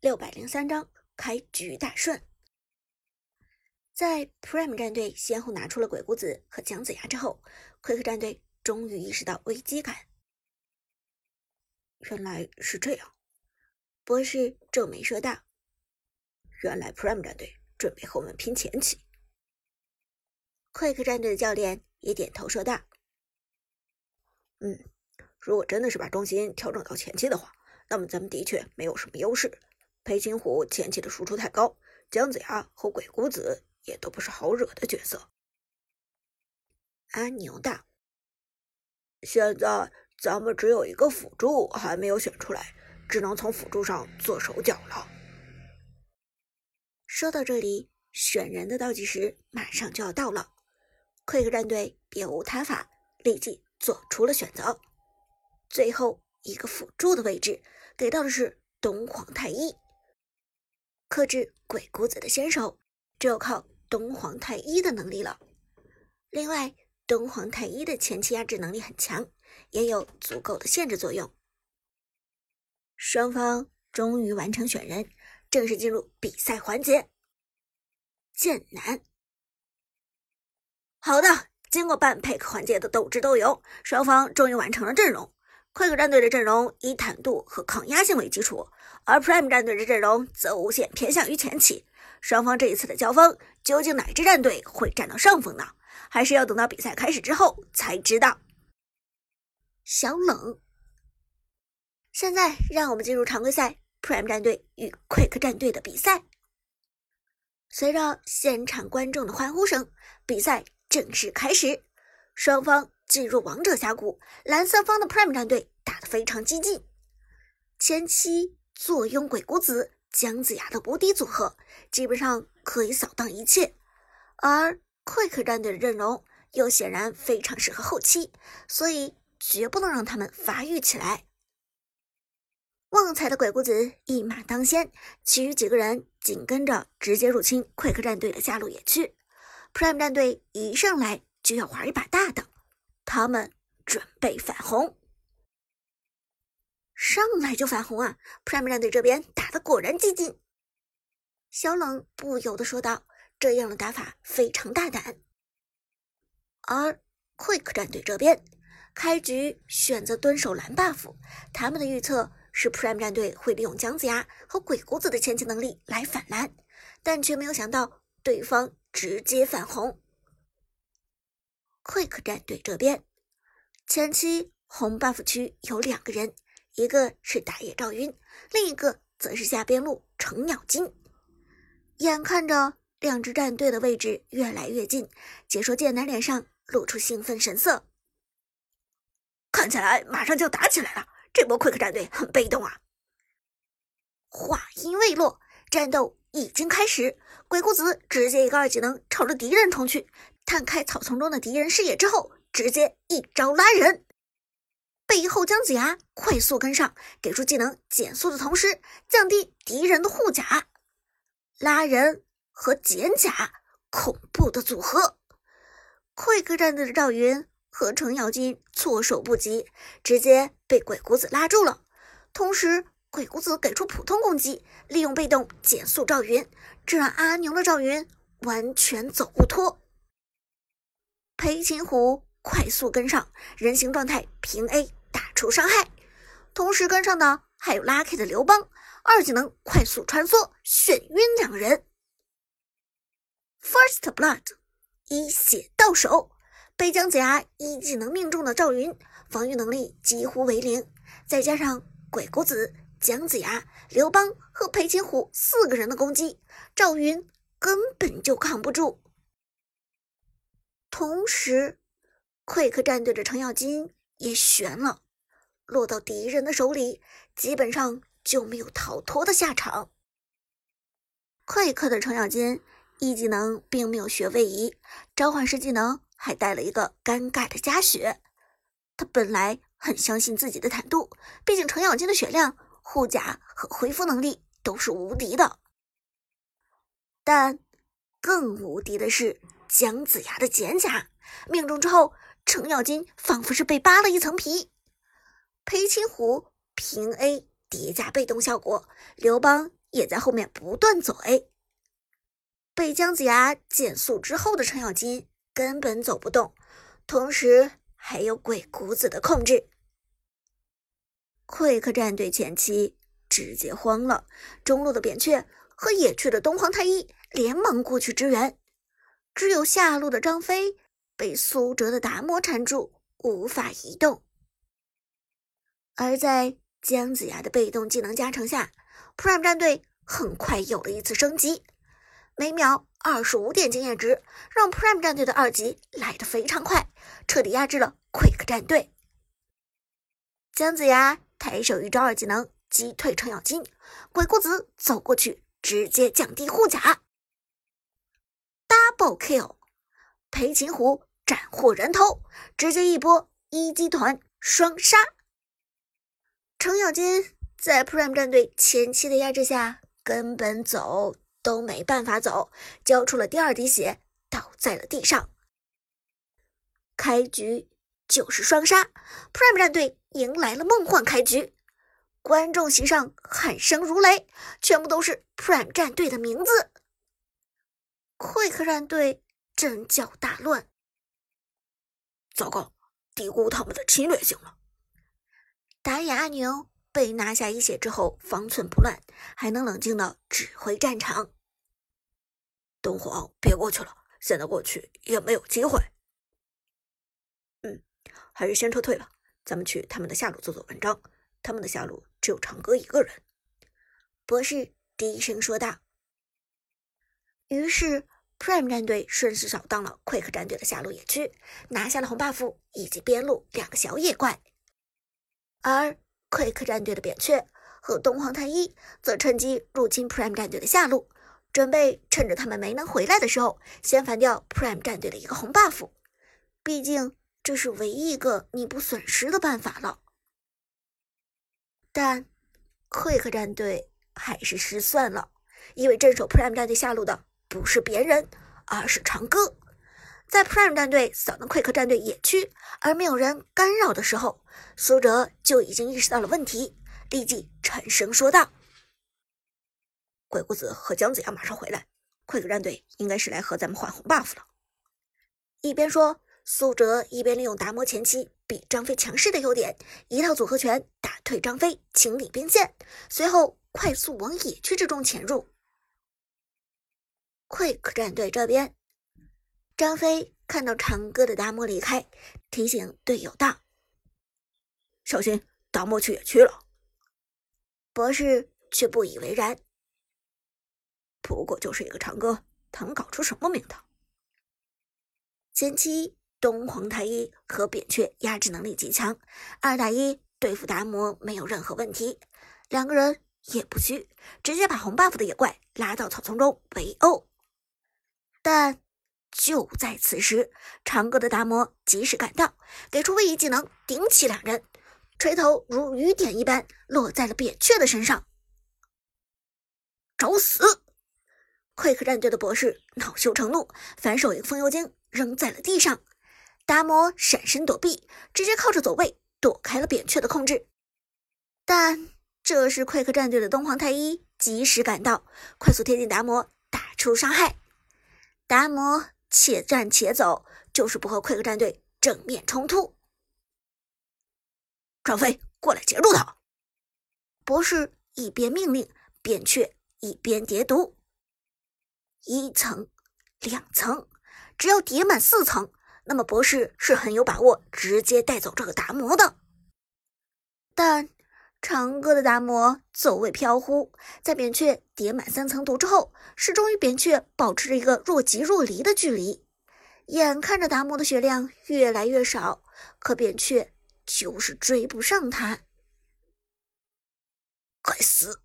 六百零三章开局大顺。在 Prime 战队先后拿出了鬼谷子和姜子牙之后，，Quick 战队终于意识到危机感。原来是这样，博士皱眉说道：“原来 Prime 战队准备和我们拼前期。” ”Quick 战队的教练也点头说道：“嗯，如果真的是把重心调整到前期的话，那么咱们的确没有什么优势。裴擒虎前期的输出太高，姜子牙和鬼谷子。”也都不是好惹的角色。阿牛道：“现在咱们只有一个辅助还没有选出来，只能从辅助上做手脚了。”说到这里，选人的倒计时马上就要到了。奎克战队别无他法，立即做出了选择。最后一个辅助的位置给到的是东皇太一，克制鬼谷子的先手，只有靠。东皇太一的能力了。另外，东皇太一的前期压制能力很强，也有足够的限制作用。双方终于完成选人，正式进入比赛环节。剑南，好的，经过半配克环节的斗智斗勇，双方终于完成了阵容。快克战队的阵容以坦度和抗压性为基础，而 Prime 战队的阵容则无限偏向于前期。双方这一次的交锋，究竟哪支战队会占到上风呢？还是要等到比赛开始之后才知道。小冷，现在让我们进入常规赛 Prime 战队与 Quick 战队的比赛。随着现场观众的欢呼声，比赛正式开始。双方进入王者峡谷，蓝色方的 Prime 战队打得非常激进，前期坐拥鬼谷子。姜子牙的无敌组合基本上可以扫荡一切，而 Quick 战队的阵容又显然非常适合后期，所以绝不能让他们发育起来。旺财的鬼谷子一马当先，其余几个人紧跟着直接入侵 Quick 战队的下路野区。Prime 战队一上来就要玩一把大的，他们准备反红。上来就反红啊！Prime 战队这边打的果然激进，小冷不由得说道：“这样的打法非常大胆。”而 Quick 战队这边开局选择蹲守蓝 buff，他们的预测是 Prime 战队会利用姜子牙和鬼谷子的前期能力来反蓝，但却没有想到对方直接反红。Quick 战队这边前期红 buff 区有两个人。一个是打野赵云，另一个则是下边路程咬金。眼看着两支战队的位置越来越近，解说剑南脸上露出兴奋神色。看起来马上就打起来了，这波 Quick 战队很被动啊！话音未落，战斗已经开始。鬼谷子直接一个二技能朝着敌人冲去，探开草丛中的敌人视野之后，直接一招拉人。背后姜子牙快速跟上，给出技能减速的同时降低敌人的护甲，拉人和减甲恐怖的组合。快客战队的赵云和程咬金措手不及，直接被鬼谷子拉住了。同时，鬼谷子给出普通攻击，利用被动减速赵云，这让阿牛的赵云完全走不脱。裴擒虎。快速跟上，人形状态平 A 打出伤害，同时跟上的还有 Lucky 的刘邦，二技能快速穿梭眩晕两人。First Blood 一血到手，被姜子牙一技能命中的赵云防御能力几乎为零，再加上鬼谷子、姜子牙、刘邦和裴擒虎四个人的攻击，赵云根本就扛不住。同时。Quick 战队的程咬金也悬了，落到敌人的手里，基本上就没有逃脱的下场。Quick 的程咬金一技能并没有学位移，召唤师技能还带了一个尴尬的加血。他本来很相信自己的坦度，毕竟程咬金的血量、护甲和恢复能力都是无敌的。但更无敌的是姜子牙的减甲，命中之后。程咬金仿佛是被扒了一层皮，裴擒虎平 A 叠加被动效果，刘邦也在后面不断走 A。被姜子牙减速之后的程咬金根本走不动，同时还有鬼谷子的控制。Quick 战队前期直接慌了，中路的扁鹊和野区的东皇太一连忙过去支援，只有下路的张飞被苏哲的达摩缠住，无法移动。而在姜子牙的被动技能加成下，Prime 战队很快有了一次升级。每秒二十五点经验值，让 Prime 战队的二级来得非常快，彻底压制了 Quick 战队。姜子牙抬手一招二技能击退程咬金，鬼谷子走过去直接降低护甲，Double Kill，裴擒虎斩获人头，直接一波一击团双杀。程咬金在 Prime 战队前期的压制下，根本走。都没办法走，交出了第二滴血，倒在了地上。开局就是双杀，Prime 战队迎来了梦幻开局，观众席上喊声如雷，全部都是 Prime 战队的名字。Quick 战队阵脚大乱，糟糕，低估他们的侵略性了。打野阿牛被拿下一血之后，方寸不乱，还能冷静的指挥战场。东皇，别过去了，现在过去也没有机会。嗯，还是先撤退吧。咱们去他们的下路做做文章。他们的下路只有长歌一个人。博士低声说道。于是，Prime 战队顺势扫荡了 Quick 战队的下路野区，拿下了红 buff 以及边路两个小野怪。而 Quick 战队的扁鹊和东皇太一则趁机入侵 Prime 战队的下路。准备趁着他们没能回来的时候，先反掉 Prime 战队的一个红 buff。毕竟这是唯一一个弥补损失的办法了。但 Quick 战队还是失算了，因为镇守 Prime 战队下路的不是别人，而是长歌。在 Prime 战队扫荡 Quick 战队野区，而没有人干扰的时候，苏哲就已经意识到了问题，立即沉声说道。鬼谷子和姜子牙马上回来，Quick 战队应该是来和咱们换红 buff 了。一边说，苏哲一边利用达摩前期比张飞强势的优点，一套组合拳打退张飞，清理兵线，随后快速往野区之中潜入。Quick 战队这边，张飞看到长歌的达摩离开，提醒队友道：“小心，达摩去野区了。”博士却不以为然。不过就是一个长歌，他能搞出什么名堂？前期东皇太一和扁鹊压制能力极强，二打一对付达摩没有任何问题。两个人也不虚，直接把红 buff 的野怪拉到草丛中围殴。但就在此时，长歌的达摩及时赶到，给出位移技能顶起两人，锤头如雨点一般落在了扁鹊的身上。找死！Quick 战队的博士恼羞成怒，反手一个风油精扔在了地上。达摩闪身躲避，直接靠着走位躲开了扁鹊的控制。但这时 Quick 战队的东皇太一及时赶到，快速贴近达摩，打出伤害。达摩且战且走，就是不和奎克战队正面冲突。张飞，过来截住他！博士一边命令，扁鹊一边叠毒。一层、两层，只要叠满四层，那么博士是很有把握直接带走这个达摩的。但长歌的达摩走位飘忽，在扁鹊叠满三层毒之后，始终与扁鹊保持着一个若即若离的距离。眼看着达摩的血量越来越少，可扁鹊就是追不上他。该死！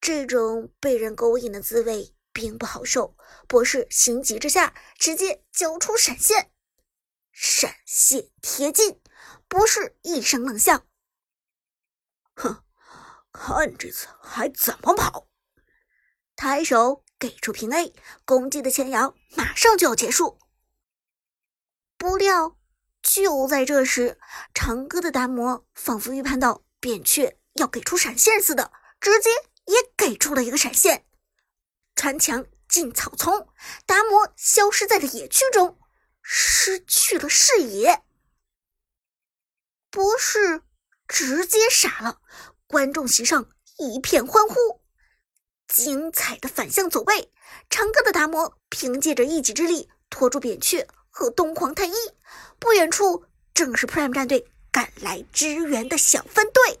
这种被人勾引的滋味。并不好受，博士心急之下直接交出闪现，闪现贴近，博士一声冷笑：“哼，看这次还怎么跑！”抬手给出平 A，攻击的前摇马上就要结束。不料就在这时，长歌的达摩仿佛预判到扁鹊要给出闪现似的，直接也给出了一个闪现，穿墙进草丛，达摩消失在了野区中，失去了视野。博士直接傻了，观众席上一片欢呼。精彩的反向走位，长歌的达摩凭借着一己之力拖住扁鹊和东皇太一，不远处正是 Prime 战队赶来支援的小分队。